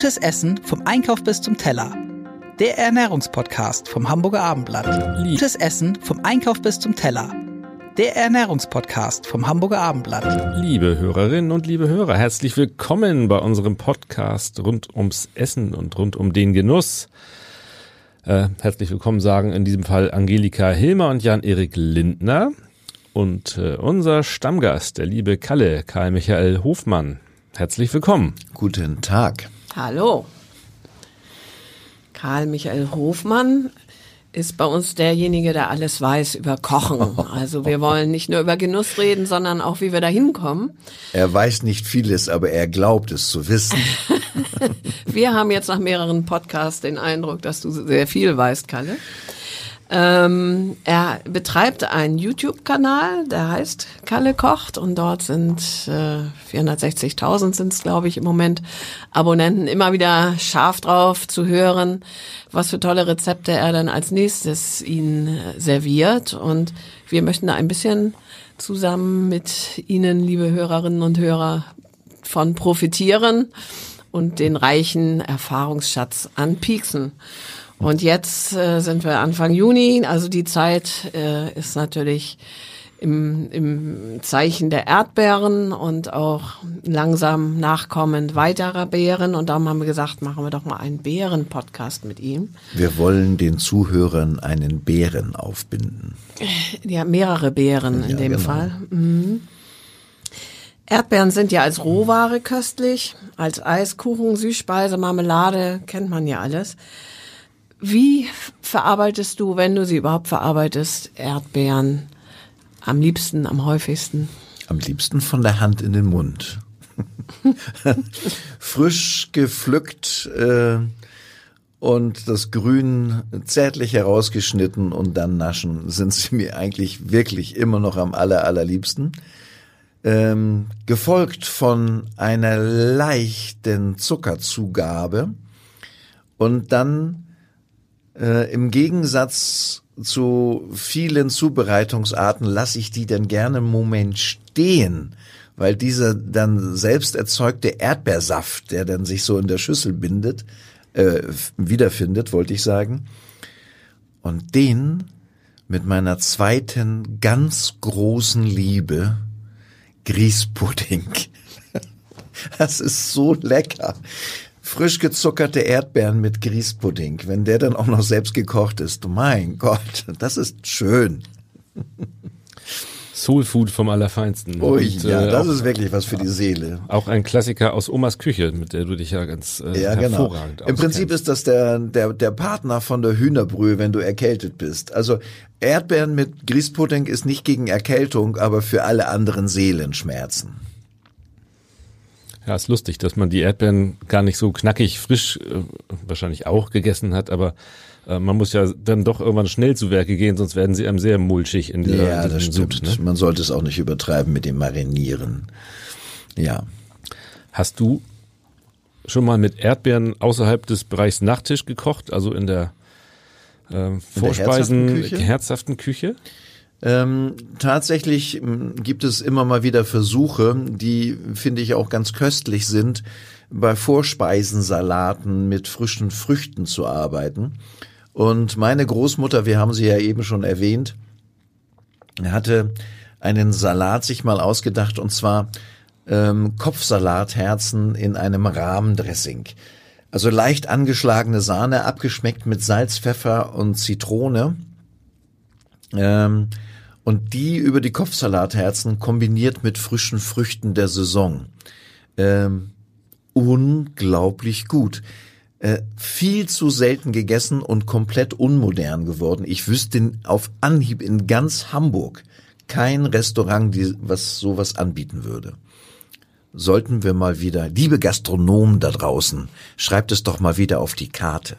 Gutes Essen vom Einkauf bis zum Teller. Der Ernährungspodcast vom Hamburger Abendblatt. Gutes Essen vom Einkauf bis zum Teller. Der Ernährungspodcast vom Hamburger Abendblatt. Liebe Hörerinnen und liebe Hörer, herzlich willkommen bei unserem Podcast rund ums Essen und rund um den Genuss. Äh, herzlich willkommen sagen in diesem Fall Angelika Hilmer und Jan-Erik Lindner und äh, unser Stammgast, der liebe Kalle, Karl Michael Hofmann. Herzlich willkommen. Guten Tag. Hallo. Karl Michael Hofmann ist bei uns derjenige, der alles weiß über Kochen. Also wir wollen nicht nur über Genuss reden, sondern auch, wie wir da hinkommen. Er weiß nicht vieles, aber er glaubt es zu wissen. wir haben jetzt nach mehreren Podcasts den Eindruck, dass du sehr viel weißt, Kalle. Ähm, er betreibt einen YouTube-Kanal, der heißt Kalle kocht und dort sind äh, 460.000 sind es, glaube ich, im Moment Abonnenten immer wieder scharf drauf zu hören, was für tolle Rezepte er dann als nächstes ihnen serviert und wir möchten da ein bisschen zusammen mit Ihnen, liebe Hörerinnen und Hörer, von profitieren und den reichen Erfahrungsschatz anpieksen. Und jetzt äh, sind wir Anfang Juni, also die Zeit äh, ist natürlich im, im Zeichen der Erdbeeren und auch langsam nachkommend weiterer Beeren. Und darum haben wir gesagt, machen wir doch mal einen Beeren-Podcast mit ihm. Wir wollen den Zuhörern einen Bären aufbinden. Ja, mehrere Beeren in ja, dem genau. Fall. Mhm. Erdbeeren sind ja als Rohware köstlich, als Eiskuchen, Süßspeise, Marmelade, kennt man ja alles. Wie verarbeitest du, wenn du sie überhaupt verarbeitest, Erdbeeren am liebsten, am häufigsten? Am liebsten von der Hand in den Mund. Frisch gepflückt äh, und das Grün zärtlich herausgeschnitten und dann naschen, sind sie mir eigentlich wirklich immer noch am aller, allerliebsten. Ähm, gefolgt von einer leichten Zuckerzugabe und dann äh, Im Gegensatz zu vielen Zubereitungsarten lasse ich die dann gerne einen Moment stehen, weil dieser dann selbst erzeugte Erdbeersaft, der dann sich so in der Schüssel bindet, äh, wiederfindet, wollte ich sagen. Und den mit meiner zweiten ganz großen Liebe, Grießpudding. Das ist so lecker frisch gezuckerte Erdbeeren mit Grießpudding, wenn der dann auch noch selbst gekocht ist. Mein Gott, das ist schön. Soul Food vom Allerfeinsten. Oh ja, äh, das auch, ist wirklich was für die Seele. Auch ein Klassiker aus Omas Küche, mit der du dich ja ganz äh, ja, genau. hervorragend Im Prinzip ist das der, der, der Partner von der Hühnerbrühe, wenn du erkältet bist. Also Erdbeeren mit Grießpudding ist nicht gegen Erkältung, aber für alle anderen Seelenschmerzen. Ja, ist lustig, dass man die Erdbeeren gar nicht so knackig frisch äh, wahrscheinlich auch gegessen hat, aber äh, man muss ja dann doch irgendwann schnell zu Werke gehen, sonst werden sie einem sehr mulchig in dieser Ja, das stimmt. Sud, ne? Man sollte es auch nicht übertreiben mit dem Marinieren. Ja. Hast du schon mal mit Erdbeeren außerhalb des Bereichs Nachtisch gekocht, also in der äh, Vorspeisen herzhaften Küche? herzhaften Küche? Ähm, tatsächlich ähm, gibt es immer mal wieder Versuche, die finde ich auch ganz köstlich sind, bei Vorspeisensalaten mit frischen Früchten zu arbeiten. Und meine Großmutter, wir haben sie ja eben schon erwähnt, hatte einen Salat sich mal ausgedacht und zwar ähm, Kopfsalatherzen in einem Rahmendressing. Also leicht angeschlagene Sahne, abgeschmeckt mit Salz, Pfeffer und Zitrone. Ähm, und die über die Kopfsalatherzen kombiniert mit frischen Früchten der Saison. Ähm, unglaublich gut. Äh, viel zu selten gegessen und komplett unmodern geworden. Ich wüsste auf Anhieb in ganz Hamburg kein Restaurant, die was sowas anbieten würde. Sollten wir mal wieder, liebe Gastronomen da draußen, schreibt es doch mal wieder auf die Karte.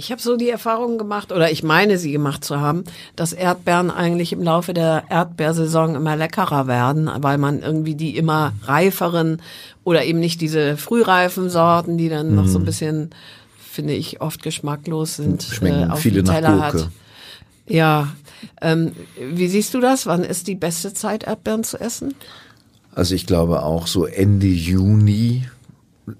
Ich habe so die Erfahrung gemacht, oder ich meine sie gemacht zu haben, dass Erdbeeren eigentlich im Laufe der Erdbeersaison immer leckerer werden, weil man irgendwie die immer reiferen oder eben nicht diese frühreifen Sorten, die dann mm. noch so ein mhm. bisschen, finde ich, oft geschmacklos sind, Schmecken äh, auf viele Teller nach Gurke. hat. Ja, ähm, wie siehst du das? Wann ist die beste Zeit, Erdbeeren zu essen? Also ich glaube auch so Ende Juni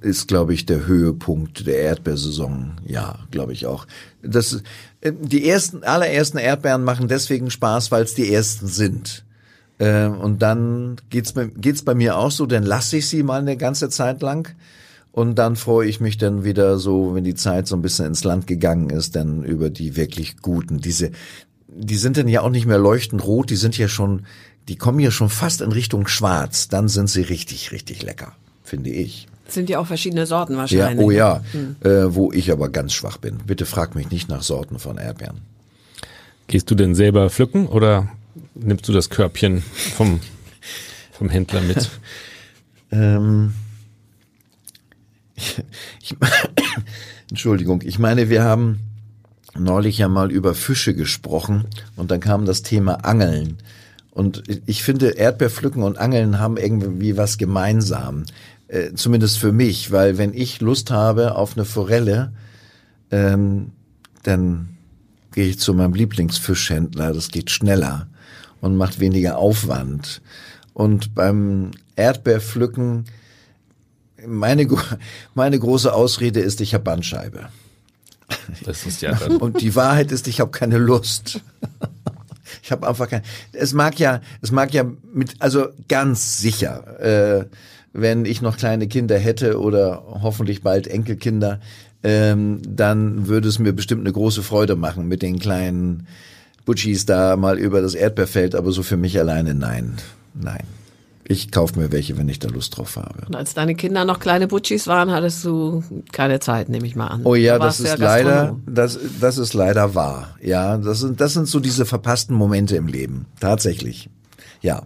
ist, glaube ich, der Höhepunkt der Erdbeersaison. Ja, glaube ich auch. Das, äh, die ersten, allerersten Erdbeeren machen deswegen Spaß, weil es die ersten sind. Äh, und dann geht's geht's bei mir auch so, dann lasse ich sie mal eine ganze Zeit lang. Und dann freue ich mich dann wieder so, wenn die Zeit so ein bisschen ins Land gegangen ist, dann über die wirklich guten. Diese, die sind dann ja auch nicht mehr leuchtend rot, die sind ja schon, die kommen ja schon fast in Richtung schwarz. Dann sind sie richtig, richtig lecker, finde ich. Sind ja auch verschiedene Sorten wahrscheinlich. Ja, oh ja, hm. äh, wo ich aber ganz schwach bin. Bitte frag mich nicht nach Sorten von Erdbeeren. Gehst du denn selber pflücken oder nimmst du das Körbchen vom, vom Händler mit? ähm, ich, Entschuldigung, ich meine, wir haben neulich ja mal über Fische gesprochen und dann kam das Thema Angeln. Und ich finde, Erdbeerpflücken und Angeln haben irgendwie was gemeinsam. Äh, zumindest für mich, weil wenn ich Lust habe auf eine Forelle, ähm, dann gehe ich zu meinem Lieblingsfischhändler, das geht schneller und macht weniger Aufwand. Und beim Erdbeerpflücken, meine, meine große Ausrede ist, ich habe Bandscheibe. Das ist ja dann. Und die Wahrheit ist, ich habe keine Lust. Ich habe einfach keine. Es mag ja, es mag ja mit, also ganz sicher. Äh, wenn ich noch kleine Kinder hätte oder hoffentlich bald Enkelkinder, ähm, dann würde es mir bestimmt eine große Freude machen, mit den kleinen Butchis da mal über das Erdbeerfeld, aber so für mich alleine nein. Nein. Ich kaufe mir welche, wenn ich da Lust drauf habe. Und als deine Kinder noch kleine Butchis waren, hattest du keine Zeit, nehme ich mal an. Oh ja, da das ist ja leider, das, das ist leider wahr. Ja, das sind, das sind so diese verpassten Momente im Leben. Tatsächlich. Ja.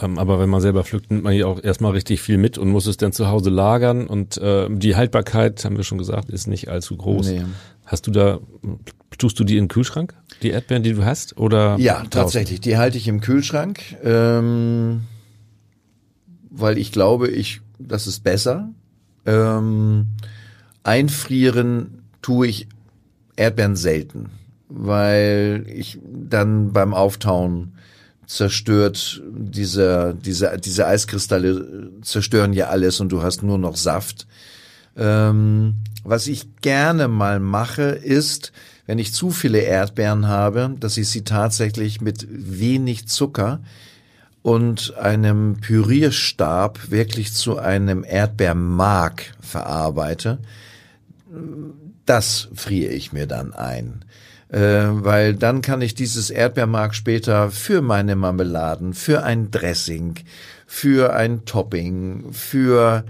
Ähm, aber wenn man selber pflückt, nimmt man ja auch erstmal richtig viel mit und muss es dann zu Hause lagern. Und äh, die Haltbarkeit, haben wir schon gesagt, ist nicht allzu groß. Nee. Hast du da, tust du die in den Kühlschrank, die Erdbeeren, die du hast? Oder ja, draußen? tatsächlich. Die halte ich im Kühlschrank, ähm, weil ich glaube, ich, das ist besser. Ähm, einfrieren tue ich Erdbeeren selten, weil ich dann beim Auftauen zerstört diese, diese, diese Eiskristalle zerstören ja alles und du hast nur noch Saft. Ähm, was ich gerne mal mache, ist, wenn ich zu viele Erdbeeren habe, dass ich sie tatsächlich mit wenig Zucker und einem Pürierstab wirklich zu einem Erdbeermark verarbeite. Das friere ich mir dann ein weil dann kann ich dieses Erdbeermark später für meine Marmeladen, für ein Dressing, für ein Topping, für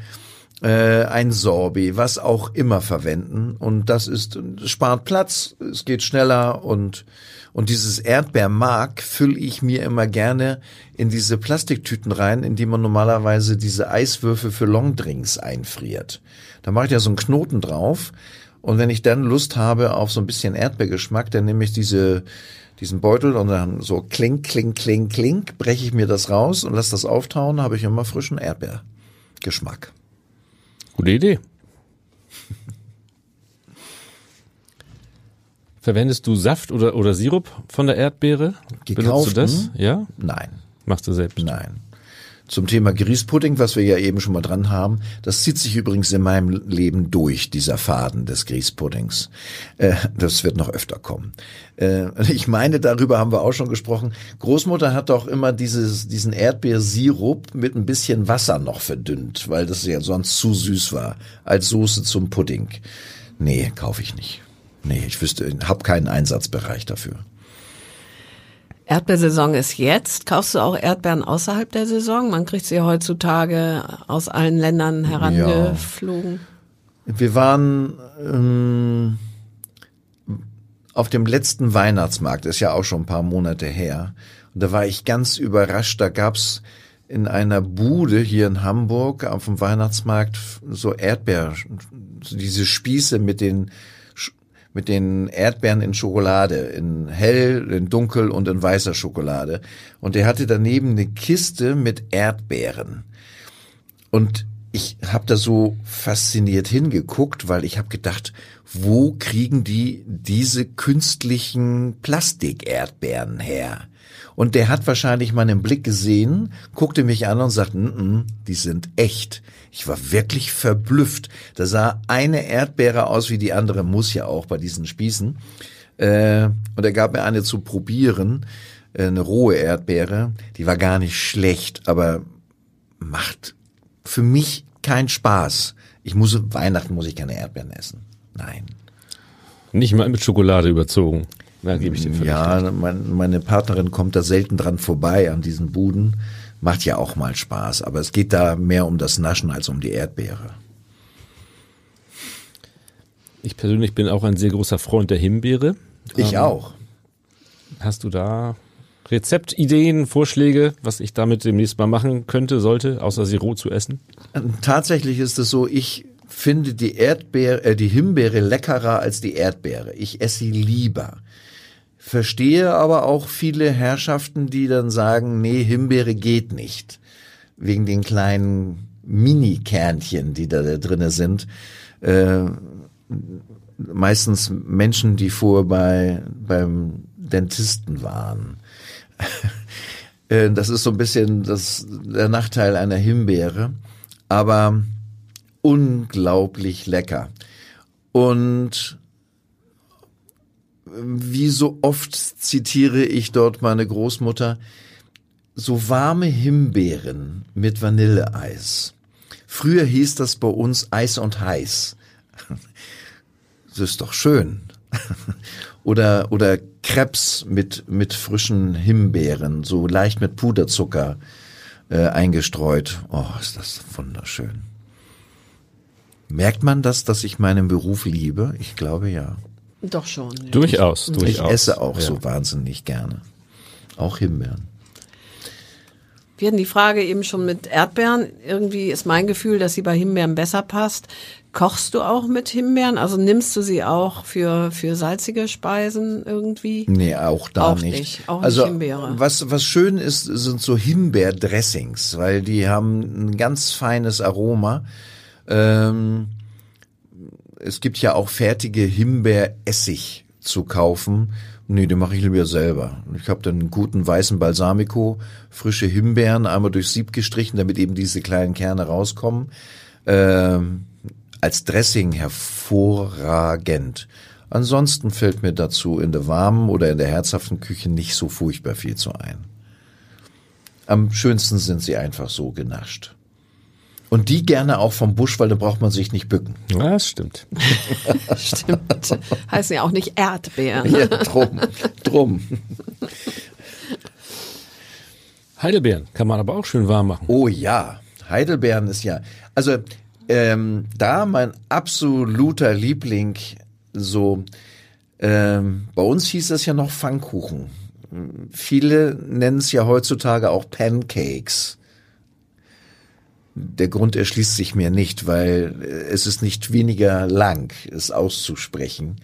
äh, ein Sorbet, was auch immer verwenden. Und das ist, spart Platz, es geht schneller und und dieses Erdbeermark fülle ich mir immer gerne in diese Plastiktüten rein, in die man normalerweise diese Eiswürfel für Longdrinks einfriert. Da mache ich ja so einen Knoten drauf und wenn ich dann Lust habe auf so ein bisschen Erdbeergeschmack, dann nehme ich diese, diesen Beutel und dann so klink, klink, klink, klink, breche ich mir das raus und lasse das auftauen, habe ich immer frischen Erdbeergeschmack. Gute Idee. Verwendest du Saft oder, oder Sirup von der Erdbeere? Gekauft? Benutzt du das? Ja? Nein. Machst du selbst? Nein zum Thema Grießpudding, was wir ja eben schon mal dran haben. Das zieht sich übrigens in meinem Leben durch, dieser Faden des Grießpuddings. Äh, das wird noch öfter kommen. Äh, ich meine, darüber haben wir auch schon gesprochen. Großmutter hat doch immer dieses, diesen Erdbeersirup mit ein bisschen Wasser noch verdünnt, weil das ja sonst zu süß war, als Soße zum Pudding. Nee, kaufe ich nicht. Nee, ich wüsste, hab keinen Einsatzbereich dafür. Erdbeersaison ist jetzt. Kaufst du auch Erdbeeren außerhalb der Saison? Man kriegt sie heutzutage aus allen Ländern herangeflogen. Ja. Wir waren ähm, auf dem letzten Weihnachtsmarkt, ist ja auch schon ein paar Monate her. Und da war ich ganz überrascht. Da gab's in einer Bude hier in Hamburg auf dem Weihnachtsmarkt so Erdbeer, diese Spieße mit den mit den Erdbeeren in Schokolade, in hell, in dunkel und in weißer Schokolade. Und er hatte daneben eine Kiste mit Erdbeeren. Und ich habe da so fasziniert hingeguckt, weil ich habe gedacht, wo kriegen die diese künstlichen Plastik-Erdbeeren her? Und der hat wahrscheinlich meinen Blick gesehen, guckte mich an und sagte, N -n, die sind echt. Ich war wirklich verblüfft. Da sah eine Erdbeere aus wie die andere, muss ja auch bei diesen Spießen. Äh, und er gab mir eine zu probieren, äh, eine rohe Erdbeere. Die war gar nicht schlecht, aber macht für mich keinen Spaß. Ich muss, Weihnachten muss ich keine Erdbeeren essen. Nein. Nicht mal mit Schokolade überzogen. Da gebe ich dir Ja, mein, meine Partnerin kommt da selten dran vorbei an diesen Buden. Macht ja auch mal Spaß, aber es geht da mehr um das Naschen als um die Erdbeere. Ich persönlich bin auch ein sehr großer Freund der Himbeere. Ich ähm, auch. Hast du da Rezeptideen, Vorschläge, was ich damit demnächst mal machen könnte, sollte, außer sie roh zu essen? Tatsächlich ist es so, ich finde die Erdbeere, äh, die Himbeere leckerer als die Erdbeere. Ich esse sie lieber. Verstehe aber auch viele Herrschaften, die dann sagen, nee, Himbeere geht nicht. Wegen den kleinen Mini-Kernchen, die da, da drinne sind. Äh, meistens Menschen, die vorher bei, beim Dentisten waren. Äh, das ist so ein bisschen das, der Nachteil einer Himbeere, aber unglaublich lecker. Und wie so oft zitiere ich dort meine Großmutter, so warme Himbeeren mit Vanilleeis. Früher hieß das bei uns Eis und heiß. Das ist doch schön. Oder, oder Krebs mit, mit frischen Himbeeren, so leicht mit Puderzucker äh, eingestreut. Oh, ist das wunderschön. Merkt man das, dass ich meinen Beruf liebe? Ich glaube ja. Doch schon. Ja. Durchaus, ich, durchaus. Ich esse auch ja. so wahnsinnig gerne. Auch Himbeeren. Wir hatten die Frage eben schon mit Erdbeeren. Irgendwie ist mein Gefühl, dass sie bei Himbeeren besser passt. Kochst du auch mit Himbeeren? Also nimmst du sie auch für, für salzige Speisen irgendwie? Nee, auch da auch nicht. nicht. Auch also, nicht Himbeere. Was, was schön ist, sind so Himbeerdressings, weil die haben ein ganz feines Aroma. Ähm, es gibt ja auch fertige Himbeeressig zu kaufen. Nee, den mache ich lieber selber. Ich habe dann einen guten weißen Balsamico, frische Himbeeren, einmal durchs Sieb gestrichen, damit eben diese kleinen Kerne rauskommen. Ähm, als Dressing hervorragend. Ansonsten fällt mir dazu in der warmen oder in der herzhaften Küche nicht so furchtbar viel zu ein. Am schönsten sind sie einfach so genascht. Und die gerne auch vom Busch, weil da braucht man sich nicht bücken. Ja, das stimmt. stimmt. Heißen ja auch nicht Erdbeeren. Ja, drum, drum. Heidelbeeren kann man aber auch schön warm machen. Oh ja, Heidelbeeren ist ja, also ähm, da mein absoluter Liebling so, ähm, bei uns hieß das ja noch Pfannkuchen. Viele nennen es ja heutzutage auch Pancakes. Der Grund erschließt sich mir nicht, weil es ist nicht weniger lang, es auszusprechen.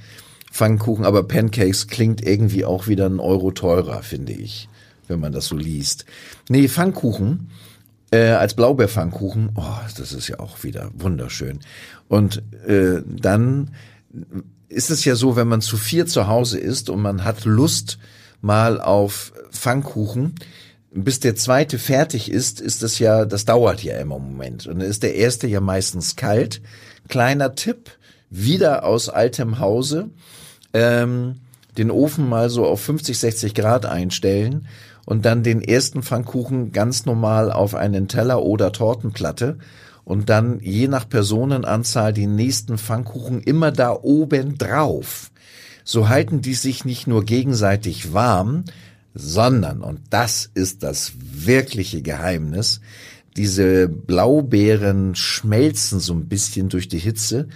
Pfannkuchen, aber Pancakes klingt irgendwie auch wieder ein Euro teurer, finde ich, wenn man das so liest. Nee, Pfannkuchen äh, als Blaubeerpfannkuchen, oh, das ist ja auch wieder wunderschön. Und äh, dann ist es ja so, wenn man zu vier zu Hause ist und man hat Lust mal auf Pfannkuchen, bis der zweite fertig ist, ist das ja, das dauert ja immer im Moment. Und dann ist der erste ja meistens kalt. Kleiner Tipp, wieder aus altem Hause, ähm, den Ofen mal so auf 50, 60 Grad einstellen und dann den ersten Pfannkuchen ganz normal auf einen Teller oder Tortenplatte und dann je nach Personenanzahl den nächsten Pfannkuchen immer da oben drauf. So halten die sich nicht nur gegenseitig warm, sondern, und das ist das wirkliche Geheimnis, diese Blaubeeren schmelzen so ein bisschen durch die Hitze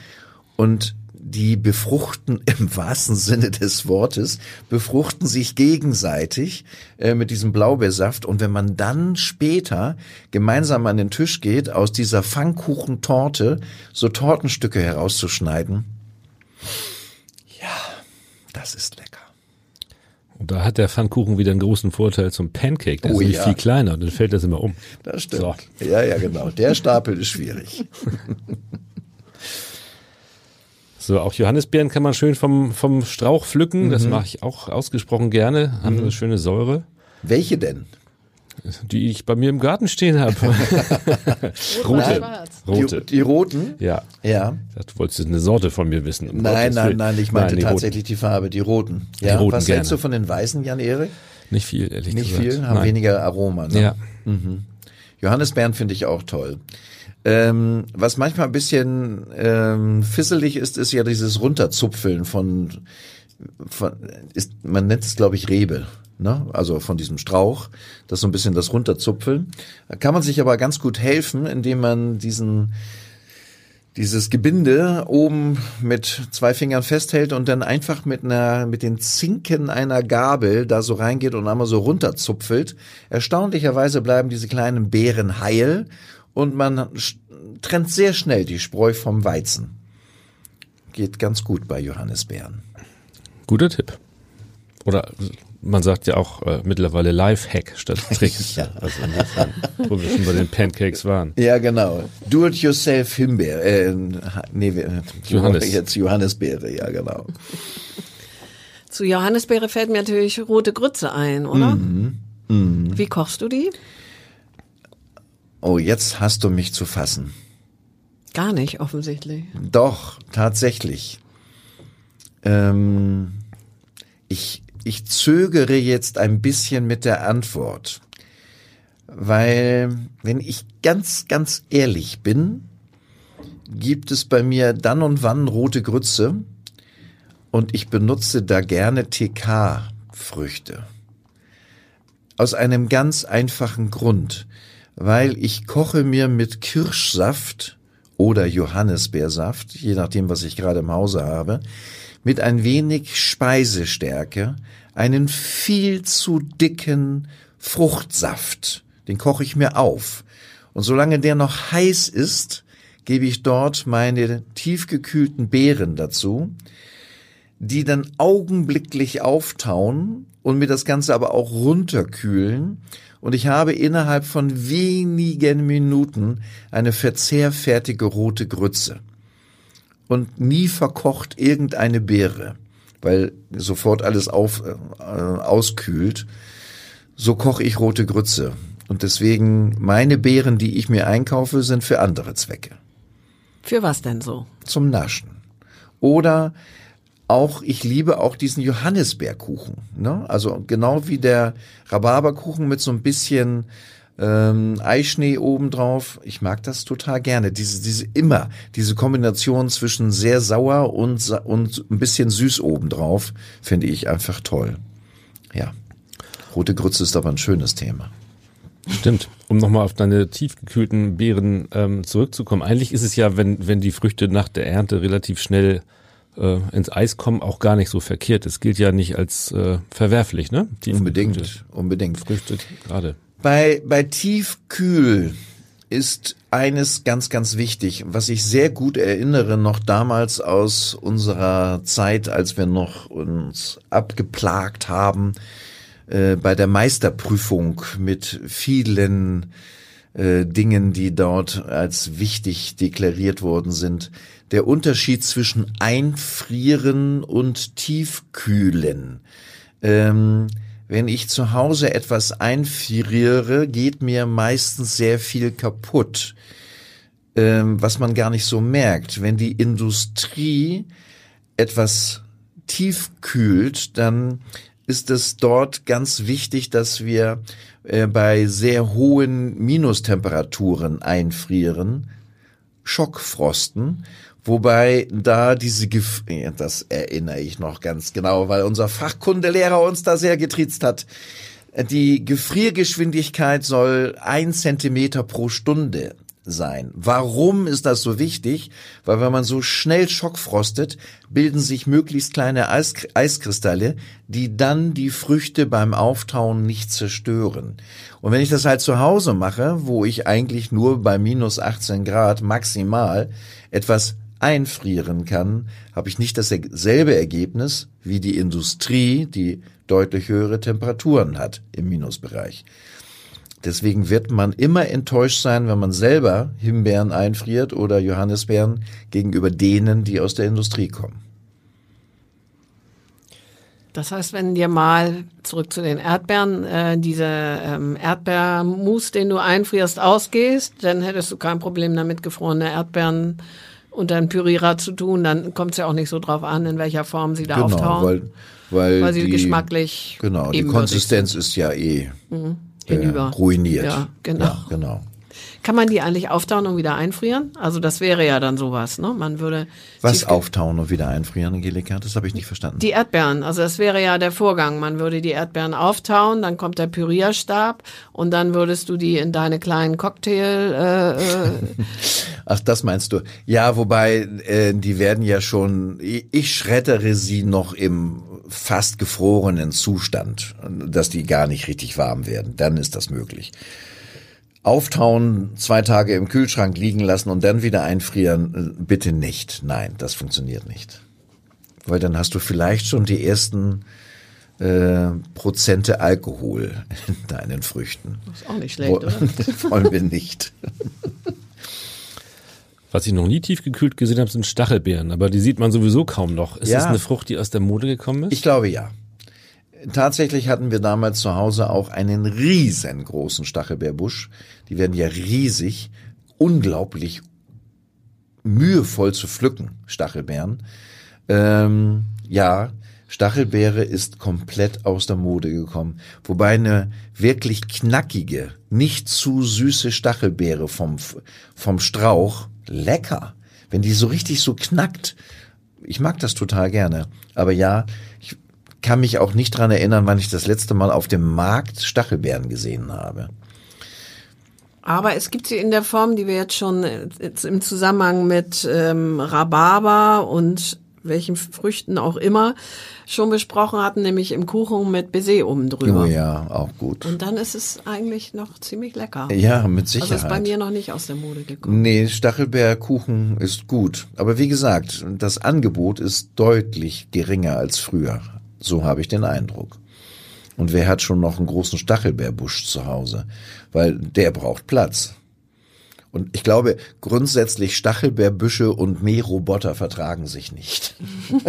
und die befruchten im wahrsten Sinne des Wortes, befruchten sich gegenseitig äh, mit diesem Blaubeersaft. Und wenn man dann später gemeinsam an den Tisch geht, aus dieser Pfannkuchentorte so Tortenstücke herauszuschneiden, ja, das ist lecker. Und da hat der Pfannkuchen wieder einen großen Vorteil zum Pancake. Der Oh ist nämlich ja. viel kleiner und dann fällt das immer um. Das stimmt. So. Ja, ja, genau. Der Stapel ist schwierig. So, auch Johannisbeeren kann man schön vom, vom Strauch pflücken. Mhm. Das mache ich auch ausgesprochen gerne. Haben eine schöne Säure, Welche denn? Die ich bei mir im Garten stehen habe. Rote. Rote. Die, die roten? Ja. Ja. Du wolltest eine Sorte von mir wissen. Um Nein, Gottes nein, nein, ich meinte Nein, die roten. tatsächlich die Farbe, die roten. Ja, roten was hältst gerne. du von den weißen, Jan-Erik? Nicht viel, ehrlich Nicht gesagt. viel, haben nein. weniger Aroma. Ne? Ja. Johannisbeeren finde ich auch toll. Ähm, was manchmal ein bisschen ähm, fisselig ist, ist ja dieses Runterzupfeln von, von ist, man nennt es glaube ich Rebe, ne? also von diesem Strauch, das so ein bisschen das Runterzupfeln. Da kann man sich aber ganz gut helfen, indem man diesen dieses Gebinde oben mit zwei Fingern festhält und dann einfach mit einer, mit den Zinken einer Gabel da so reingeht und einmal so runterzupfelt. Erstaunlicherweise bleiben diese kleinen Beeren heil und man trennt sehr schnell die Spreu vom Weizen. Geht ganz gut bei Johannisbeeren. Guter Tipp. Oder man sagt ja auch äh, mittlerweile Lifehack statt Trick. Ja. Also insofern, wo wir schon bei den Pancakes waren. Ja, genau. Do-it-yourself Himbeer. Äh, nee, wir- Johannes. Jetzt Johannisbeere, ja genau. Zu Johannisbeere fällt mir natürlich rote Grütze ein, oder? Wie kochst du die? Oh, jetzt hast du mich zu fassen. Gar nicht, offensichtlich. Doch, tatsächlich. Ähm, ich, ich zögere jetzt ein bisschen mit der Antwort, weil wenn ich ganz, ganz ehrlich bin, gibt es bei mir dann und wann rote Grütze und ich benutze da gerne TK-Früchte. Aus einem ganz einfachen Grund, weil ich koche mir mit Kirschsaft oder Johannisbeersaft, je nachdem, was ich gerade im Hause habe, mit ein wenig Speisestärke einen viel zu dicken Fruchtsaft. Den koche ich mir auf. Und solange der noch heiß ist, gebe ich dort meine tiefgekühlten Beeren dazu, die dann augenblicklich auftauen und mir das Ganze aber auch runterkühlen. Und ich habe innerhalb von wenigen Minuten eine verzehrfertige rote Grütze. Und nie verkocht irgendeine Beere, weil sofort alles auf, äh, auskühlt. So koche ich rote Grütze. Und deswegen meine Beeren, die ich mir einkaufe, sind für andere Zwecke Für was denn so? zum Naschen. Oder auch, ich liebe auch diesen Johannisbeerkuchen. Ne? Also genau wie der Rhabarberkuchen mit so ein bisschen ähm, Eischnee obendrauf. Ich mag das total gerne. Diese, diese immer, diese Kombination zwischen sehr sauer und, und ein bisschen süß obendrauf, finde ich einfach toll. Ja. Rote Grütze ist aber ein schönes Thema. Stimmt. Um nochmal auf deine tiefgekühlten Beeren ähm, zurückzukommen. Eigentlich ist es ja, wenn, wenn die Früchte nach der Ernte relativ schnell äh, ins Eis kommen, auch gar nicht so verkehrt. Es gilt ja nicht als äh, verwerflich, ne? Tiefgekühlte Unbedingt, unbedingt. Früchte gerade. Bei, bei Tiefkühl ist eines ganz, ganz wichtig, was ich sehr gut erinnere, noch damals aus unserer Zeit, als wir noch uns abgeplagt haben, äh, bei der Meisterprüfung mit vielen äh, Dingen, die dort als wichtig deklariert worden sind. Der Unterschied zwischen Einfrieren und Tiefkühlen. Ähm, wenn ich zu Hause etwas einfriere, geht mir meistens sehr viel kaputt, ähm, was man gar nicht so merkt. Wenn die Industrie etwas tief kühlt, dann ist es dort ganz wichtig, dass wir äh, bei sehr hohen Minustemperaturen einfrieren, Schockfrosten, wobei da diese Gef das erinnere ich noch ganz genau, weil unser Fachkundelehrer uns da sehr getriezt hat. Die Gefriergeschwindigkeit soll ein Zentimeter pro Stunde sein. Warum ist das so wichtig? Weil wenn man so schnell schockfrostet, bilden sich möglichst kleine Eis Eiskristalle, die dann die Früchte beim Auftauen nicht zerstören. Und wenn ich das halt zu Hause mache, wo ich eigentlich nur bei minus 18 Grad maximal etwas einfrieren kann, habe ich nicht dasselbe Ergebnis wie die Industrie, die deutlich höhere Temperaturen hat im Minusbereich. Deswegen wird man immer enttäuscht sein, wenn man selber Himbeeren einfriert oder Johannisbeeren gegenüber denen, die aus der Industrie kommen. Das heißt, wenn dir mal zurück zu den Erdbeeren äh, diese ähm, Erdbeermus, den du einfrierst, ausgehst, dann hättest du kein Problem damit, gefrorene Erdbeeren unter einen Pürierer zu tun. Dann kommt es ja auch nicht so drauf an, in welcher Form sie da genau, auftauen. Weil, weil, weil sie die, geschmacklich Genau, die Konsistenz ist ja eh sind. äh, ruiniert. Ja, genau. Ja, genau. Kann man die eigentlich auftauen und wieder einfrieren? Also das wäre ja dann sowas, ne? Man würde Was auftauen und wieder einfrieren, Angelika? Das habe ich nicht verstanden. Die Erdbeeren, also das wäre ja der Vorgang. Man würde die Erdbeeren auftauen, dann kommt der Pürierstab und dann würdest du die in deine kleinen Cocktail. Äh, äh, Ach, das meinst du? Ja, wobei äh, die werden ja schon. Ich schrettere sie noch im fast gefrorenen Zustand, dass die gar nicht richtig warm werden. Dann ist das möglich. Auftauen, zwei Tage im Kühlschrank liegen lassen und dann wieder einfrieren, äh, bitte nicht. Nein, das funktioniert nicht. Weil dann hast du vielleicht schon die ersten äh, Prozente Alkohol in deinen Früchten. ist auch nicht schlecht, Wo- oder? Wollen wir nicht. Was ich noch nie tiefgekühlt gesehen habe, sind Stachelbeeren, aber die sieht man sowieso kaum noch. Ist Ja. das eine Frucht, die aus der Mode gekommen ist? Ich glaube ja. Tatsächlich hatten wir damals zu Hause auch einen riesengroßen Stachelbeerbusch. Die werden ja riesig, unglaublich mühevoll zu pflücken, Stachelbeeren. Ähm, ja, Stachelbeere ist komplett aus der Mode gekommen. Wobei eine wirklich knackige, nicht zu süße Stachelbeere vom, vom Strauch, lecker. Wenn die so richtig so knackt, ich mag das total gerne. Aber ja, ich kann mich auch nicht dran erinnern, wann ich das letzte Mal auf dem Markt Stachelbeeren gesehen habe. Aber es gibt sie in der Form, die wir jetzt schon äh, jetzt im Zusammenhang mit ähm, Rhabarber und welchen Früchten auch immer schon besprochen hatten, nämlich im Kuchen mit Baiser oben drüber. Oh ja, auch gut. Und dann ist es eigentlich noch ziemlich lecker. Ja, mit Also Sicherheit. ist bei mir noch nicht aus der Mode gekommen. Nee, Stachelbeerkuchen ist gut. Aber wie gesagt, das Angebot ist deutlich geringer als früher. So habe ich den Eindruck. Und wer hat schon noch einen großen Stachelbeerbusch zu Hause? Weil der braucht Platz. Und ich glaube, grundsätzlich Stachelbeerbüsche und Mähroboter vertragen sich nicht.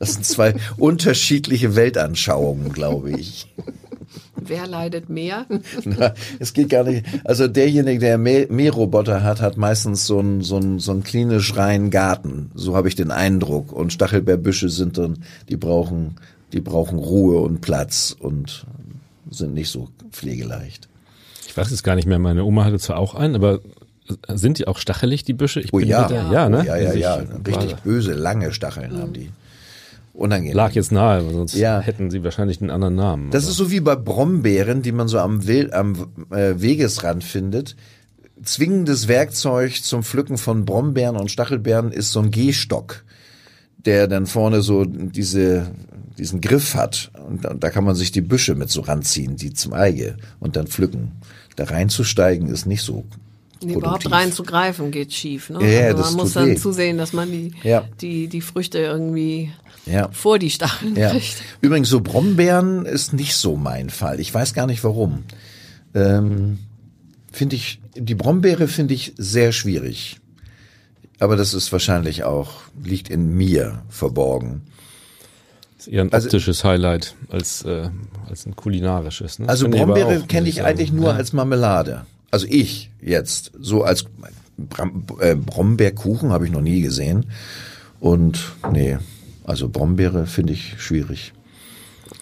Das sind zwei unterschiedliche Weltanschauungen, glaube ich. Wer leidet mehr? Na, es geht gar nicht. Also derjenige, der Mäh- Mähroboter hat, hat meistens so einen so einen so einen klinisch reinen Garten. So habe ich den Eindruck. Und Stachelbeerbüsche sind dann, die brauchen, die brauchen Ruhe und Platz und sind nicht so pflegeleicht. Ich weiß es gar nicht mehr. Meine Oma hatte zwar auch einen, aber sind die auch stachelig, die Büsche? Ich Oh ja, mit der- ja, ne? Oh, ja, ja, ja. Richtig böse, lange Stacheln haben die. Unangenehm. Lag jetzt nahe, weil sonst Ja. hätten sie wahrscheinlich einen anderen Namen. Das aber- ist so wie bei Brombeeren, die man so am, Will, am äh, Wegesrand findet. Zwingendes Werkzeug zum Pflücken von Brombeeren und Stachelbeeren ist so ein Gehstock, der dann vorne so diese, diesen Griff hat. Und da, da kann man sich die Büsche mit so ranziehen, die zum Eige und dann pflücken. Da reinzusteigen ist nicht so Nee, überhaupt reinzugreifen geht schief. Ne? Ja, also das man muss tut dann weh. zusehen, dass man die, Ja. die, die Früchte irgendwie Ja. vor die Stacheln Ja. kriegt. Übrigens, so Brombeeren ist nicht so mein Fall. Ich weiß gar nicht warum. Ähm, finde ich, die Brombeere finde ich sehr schwierig. Aber das ist wahrscheinlich auch, liegt in mir verborgen. ist eher ein also- optisches Highlight als, äh, als ein kulinarisches. Ne? Also ich Brombeere kenne ich sagen. eigentlich nur Ja. als Marmelade. Also ich jetzt, so als Bram, äh, Brombeerkuchen habe ich noch nie gesehen. Und nee, also Brombeere finde ich schwierig.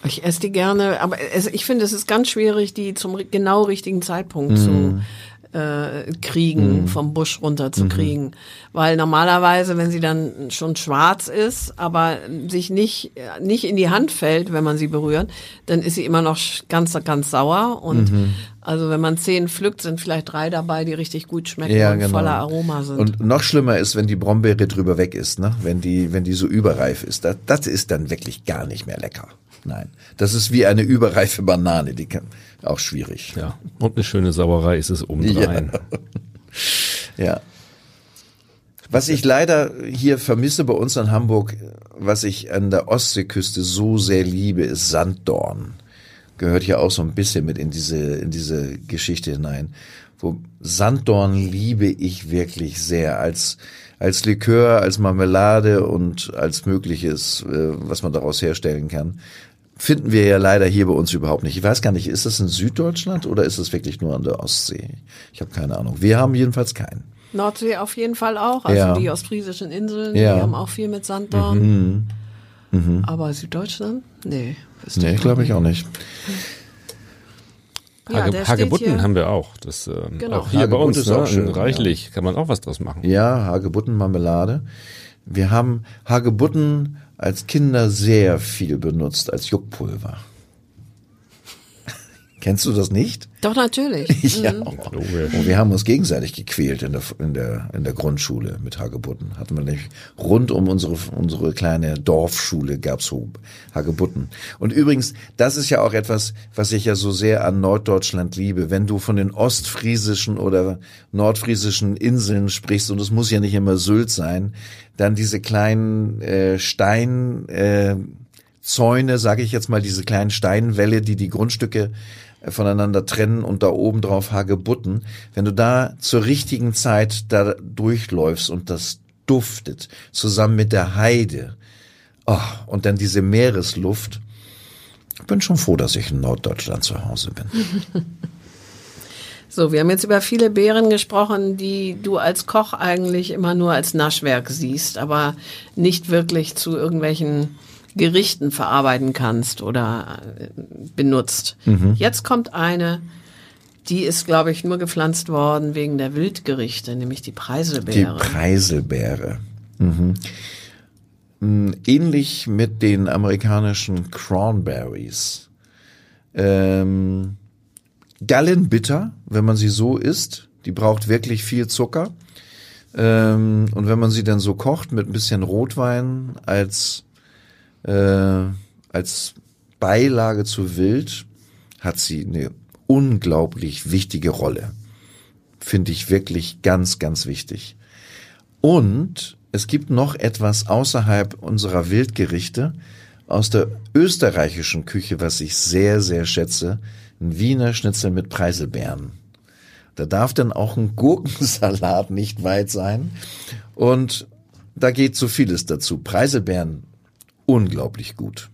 Ich esse die gerne, aber es, ich finde, es ist ganz schwierig, die zum genau richtigen Zeitpunkt zu äh, kriegen, vom Busch runter zu kriegen. Weil normalerweise, wenn sie dann schon schwarz ist, aber sich nicht, nicht in die Hand fällt, wenn man sie berührt, dann ist sie immer noch ganz, ganz sauer. Und also wenn man zehn pflückt, sind vielleicht drei dabei, die richtig gut schmecken Ja, und genau. voller Aroma sind. Und noch schlimmer ist, wenn die Brombeere drüber weg ist, ne? Wenn die, wenn die so überreif ist. Das, das ist dann wirklich gar nicht mehr lecker. Nein. Das ist wie eine überreife Banane, die kann, auch schwierig. Ja, und eine schöne Sauerei ist es obendrein. Ja. Was ich leider hier vermisse bei uns in Hamburg, was ich an der Ostseeküste so sehr liebe, ist Sanddorn. Gehört hier auch so ein bisschen mit in diese, in diese Geschichte hinein. Wo Sanddorn liebe ich wirklich sehr als, als Likör, als Marmelade und als mögliches, äh, was man daraus herstellen kann. Finden wir ja leider hier bei uns überhaupt nicht. Ich weiß gar nicht, ist das in Süddeutschland oder ist es wirklich nur an der Ostsee? Ich habe keine Ahnung. Wir haben jedenfalls keinen. Nordsee auf jeden Fall auch. Also Ja. die ostfriesischen Inseln, Ja. die haben auch viel mit Sanddorn. Aber Süddeutschland? Nee. wüsste Nee, ich glaube ich auch nicht. Ja, Hage, Hagebutten haben wir auch. Das ähm, Genau. auch hier bei Hagebutten uns, ist ne? auch schön, reichlich kann man auch was draus machen. Ja, Hagebuttenmarmelade. Wir haben Hagebutten als Kinder sehr viel benutzt als Juckpulver. Kennst du das nicht? Doch, natürlich. Ja. Logisch. Und wir haben uns gegenseitig gequält in der, in der, in der Grundschule mit Hagebutten. Hatten wir nämlich rund um unsere, unsere kleine Dorfschule gab's Hagebutten. Und übrigens, das ist ja auch etwas, was ich ja so sehr an Norddeutschland liebe. Wenn du von den ostfriesischen oder nordfriesischen Inseln sprichst, und es muss ja nicht immer Sylt sein, dann diese kleinen äh, Stein, äh, Zäune, sage ich jetzt mal, diese kleinen Steinwälle, die die Grundstücke voneinander trennen und da oben drauf Hagebutten. Wenn du da zur richtigen Zeit da durchläufst und das duftet, zusammen mit der Heide, oh, und dann diese Meeresluft, ich bin schon froh, dass ich in Norddeutschland zu Hause bin. So, wir haben jetzt über viele Beeren gesprochen, die du als Koch eigentlich immer nur als Naschwerk siehst, aber nicht wirklich zu irgendwelchen Gerichten verarbeiten kannst oder äh, benutzt. Jetzt kommt eine, die ist, glaube ich, nur gepflanzt worden wegen der Wildgerichte, nämlich die Die Preiselbeere. Preiselbeere. Mhm. Mm, Ähnlich mit den amerikanischen Cranberries. Ähm, Gallenbitter, wenn man sie so isst, die braucht wirklich viel Zucker. Ähm, und wenn man sie dann so kocht mit ein bisschen Rotwein als, äh, als Beilage zu Wild, hat sie eine unglaublich wichtige Rolle. Finde ich wirklich ganz, ganz wichtig. Und es gibt noch etwas außerhalb unserer Wildgerichte aus der österreichischen Küche, was ich sehr, sehr schätze. Ein Wiener Schnitzel mit Preiselbeeren. Da darf dann auch ein Gurkensalat nicht weit sein. Und da geht so vieles dazu. Preiselbeeren, unglaublich gut.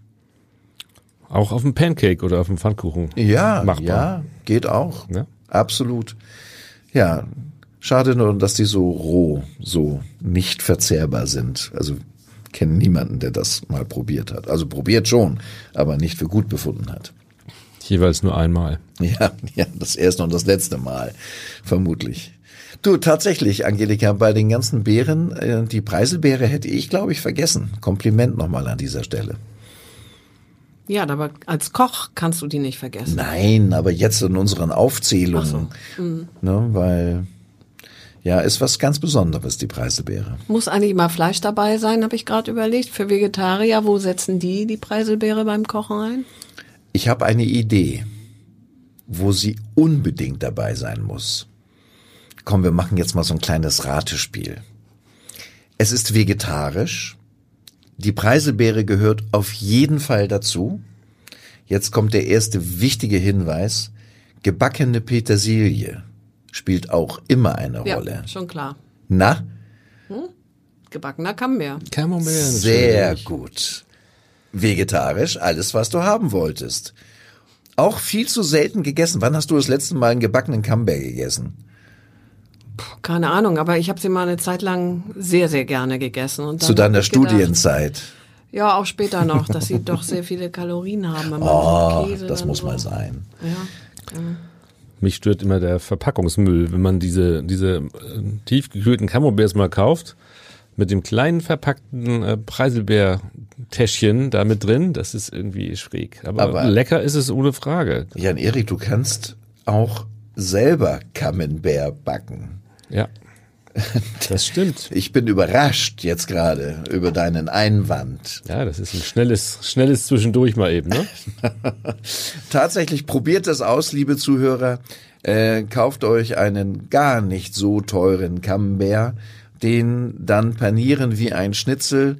Auch auf dem Pancake oder auf dem Pfannkuchen. Ja, Machbar. ja, geht auch. Ja. Absolut. Ja, schade nur, dass die so roh, so nicht verzehrbar sind. Also kenne niemanden, der das mal probiert hat. Also probiert schon, aber nicht für gut befunden hat. Jeweils nur einmal. Ja, ja, das erste und das letzte Mal, vermutlich. Du, tatsächlich, Angelika, bei den ganzen Beeren, äh, die Preiselbeere hätte ich, glaube ich, vergessen. Kompliment nochmal an dieser Stelle. Ja, aber als Koch kannst du die nicht vergessen. Nein, aber jetzt in unseren Aufzählungen, ne, weil ja, ist was ganz Besonderes, die Preiselbeere. Muss eigentlich mal Fleisch dabei sein, habe ich gerade überlegt. Für Vegetarier, wo setzen die die Preiselbeere beim Kochen ein? Ich habe eine Idee, wo sie unbedingt dabei sein muss. Komm, wir machen jetzt mal so ein kleines Ratespiel. Es ist vegetarisch. Die Preiselbeere gehört auf jeden Fall dazu. Jetzt kommt der erste wichtige Hinweis. Gebackene Petersilie spielt auch immer eine Rolle. Ja, schon klar. Na, Gebackener Camembert. Camembert. Sehr gut. Vegetarisch, alles, was du haben wolltest. Auch viel zu selten gegessen. Wann hast du das letzte Mal einen gebackenen Camembert gegessen? Keine Ahnung, aber ich habe sie mal eine Zeit lang sehr, sehr gerne gegessen. Und dann Zu deiner Studienzeit. Ja, auch später noch, dass sie doch sehr viele Kalorien haben. Wenn man Oh, Käse das muss so. mal sein. Ja. Mich stört immer der Verpackungsmüll, wenn man diese, diese äh, tiefgekühlten Camemberts mal kauft, mit dem kleinen verpackten äh, Preiselbeer-Täschchen da mit drin, das ist irgendwie schräg. Aber, Aber- lecker ist es ohne Frage. Jan Erik, du kannst auch selber Camembert backen. Ja. Das stimmt. Ich bin überrascht jetzt gerade über deinen Einwand. Ja, das ist ein schnelles, schnelles Zwischendurch mal eben, ne? Tatsächlich probiert es aus, liebe Zuhörer. Äh, kauft euch einen gar nicht so teuren Camembert. den dann panieren wie ein Schnitzel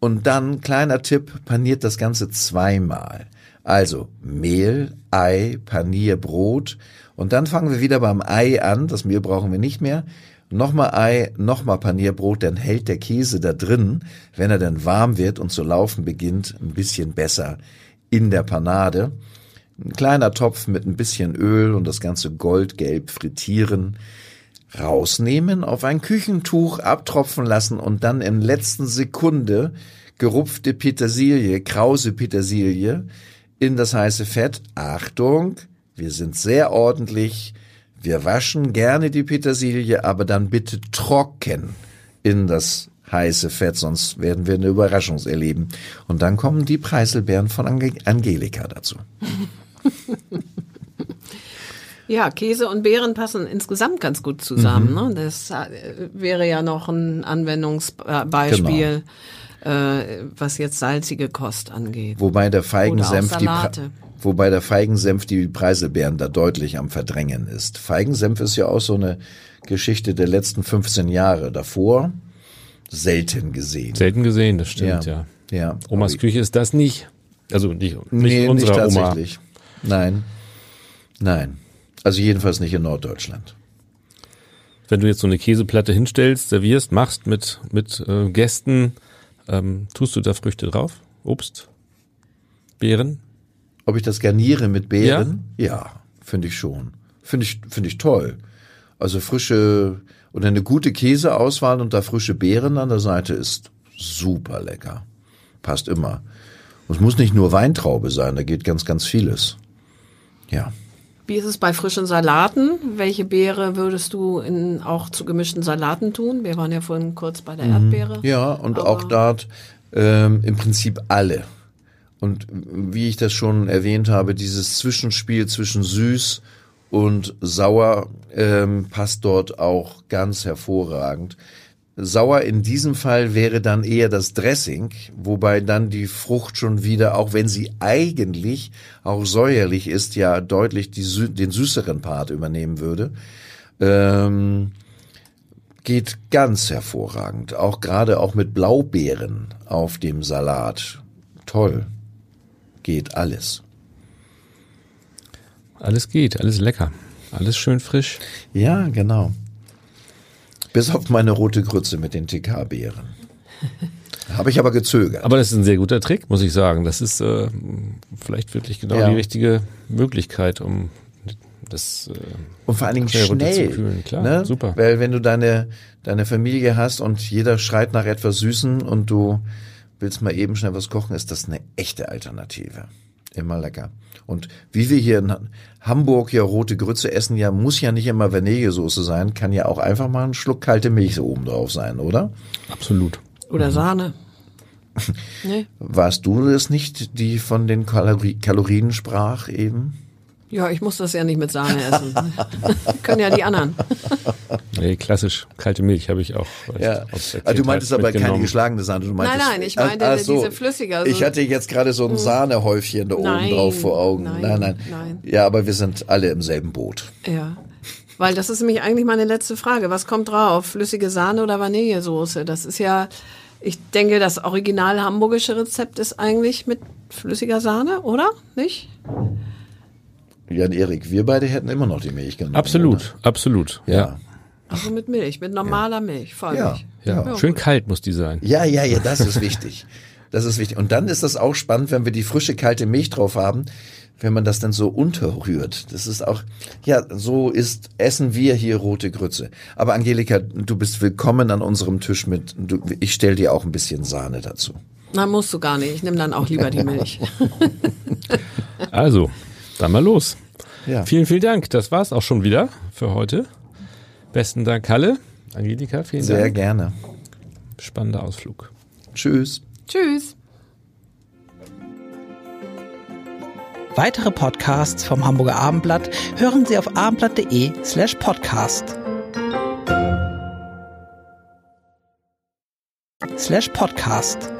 und dann, kleiner Tipp, paniert das Ganze zweimal. Also Mehl, Ei, Panier, Brot und dann fangen wir wieder beim Ei an, das Mehl brauchen wir nicht mehr. Nochmal Ei, nochmal Panierbrot, dann hält der Käse da drin, wenn er dann warm wird und zu laufen beginnt, ein bisschen besser in der Panade. Ein kleiner Topf mit ein bisschen Öl und das Ganze goldgelb frittieren. Rausnehmen, auf ein Küchentuch abtropfen lassen und dann in letzten Sekunde gerupfte Petersilie, krause Petersilie in das heiße Fett. Achtung, wir sind sehr ordentlich. Wir waschen gerne die Petersilie, aber dann bitte trocken in das heiße Fett, sonst werden wir eine Überraschung erleben. Und dann kommen die Preiselbeeren von Ange Angelika dazu. Ja, Käse und Beeren passen insgesamt ganz gut zusammen. Mhm. Ne? Das äh, wäre ja noch ein Anwendungsbeispiel, genau. Äh, was jetzt salzige Kost angeht. Wobei der Feigensenf die wobei der Feigensenf die Preiselbeeren da deutlich am Verdrängen ist. Feigensenf ist ja auch so eine Geschichte der letzten 15 Jahre. Davor selten gesehen. Selten gesehen, das stimmt, ja. ja. ja. Omas Küche ist das nicht. Also nicht, nicht nee, nicht tatsächlich. Oma. Nein. Nein. Also jedenfalls nicht in Norddeutschland. Wenn du jetzt so eine Käseplatte hinstellst, servierst, machst mit, mit äh, Gästen, ähm, tust du da Früchte drauf? Obst? Beeren? Ob ich das garniere mit Beeren? Ja, ja finde ich schon. Finde ich, finde ich toll. Also frische oder eine gute Käseauswahl und da frische Beeren an der Seite ist super lecker. Passt immer. Und es muss nicht nur Weintraube sein, da geht ganz, ganz vieles. Ja. Wie ist es bei frischen Salaten? Welche Beere würdest du in, auch zu gemischten Salaten tun? Wir waren ja vorhin kurz bei der mhm. Erdbeere. Ja, und auch dort ähm, im Prinzip alle. Und wie ich das schon erwähnt habe, dieses Zwischenspiel zwischen süß und sauer ähm, passt dort auch ganz hervorragend. Sauer in diesem Fall wäre dann eher das Dressing, wobei dann die Frucht schon wieder, auch wenn sie eigentlich auch säuerlich ist, ja deutlich die, den süßeren Part übernehmen würde. Ähm, geht ganz hervorragend. Auch gerade auch mit Blaubeeren auf dem Salat. Toll. Geht alles. Alles geht, alles lecker. Alles schön frisch. Ja, genau. Bis auf meine rote Grütze mit den TK-Beeren. Habe ich aber gezögert. Aber das ist ein sehr guter Trick, muss ich sagen. Das ist äh, vielleicht wirklich genau ja. die richtige Möglichkeit, um das äh, und vor allen Dingen schnell. Klar, ne? super. Weil wenn du deine deine Familie hast und jeder schreit nach etwas Süßen und du willst mal eben schnell was kochen, ist das eine echte Alternative. Immer lecker. Und wie wir hier in Hamburg ja rote Grütze essen, ja, muss ja nicht immer Vanillesoße sein, kann ja auch einfach mal ein Schluck kalte Milch so oben drauf sein, oder? Absolut. Oder mhm. Sahne. nee. Warst du das nicht, die von den Kalori Kalorien sprach eben? Ja, ich muss das ja nicht mit Sahne essen. Können ja die anderen. nee, klassisch. Kalte Milch habe ich auch. Ja. Also du meintest aber keine geschlagene Sahne. Du meintest, nein, nein, ich meinte ach, so. diese flüssige. Also ich hatte jetzt gerade so ein hm. Sahnehäufchen da oben drauf vor Augen. Nein, nein, nein, nein. Ja, aber wir sind alle im selben Boot. Ja. Weil das ist nämlich eigentlich meine letzte Frage. Was kommt drauf? Flüssige Sahne oder Vanillesoße? Das ist ja, ich denke, das original hamburgische Rezept ist eigentlich mit flüssiger Sahne, oder? Nicht? Jan Erik, wir beide hätten immer noch die Milch genommen. Absolut, oder? absolut. Ja. ja. Also mit Milch, mit normaler Milch, Vollmilch. Ja, ja. ja. schön kalt muss die sein. Ja, ja, ja, das ist wichtig. Das ist wichtig. Und dann ist das auch spannend, wenn wir die frische kalte Milch drauf haben, wenn man das dann so unterrührt. Das ist auch, ja, so ist, essen wir hier rote Grütze. Aber Angelika, du bist willkommen an unserem Tisch mit, du, ich stell dir auch ein bisschen Sahne dazu. Na, musst du gar nicht. Ich nehme dann auch lieber die Milch. also, dann mal los. Ja. Vielen, vielen Dank. Das war's auch schon wieder für heute. Besten Dank, Kalle. Angelika, vielen Sehr Dank. Sehr gerne. Spannender Ausflug. Tschüss. Tschüss. Weitere Podcasts vom Hamburger Abendblatt hören Sie auf abendblatt.de slash podcast. Slash podcast.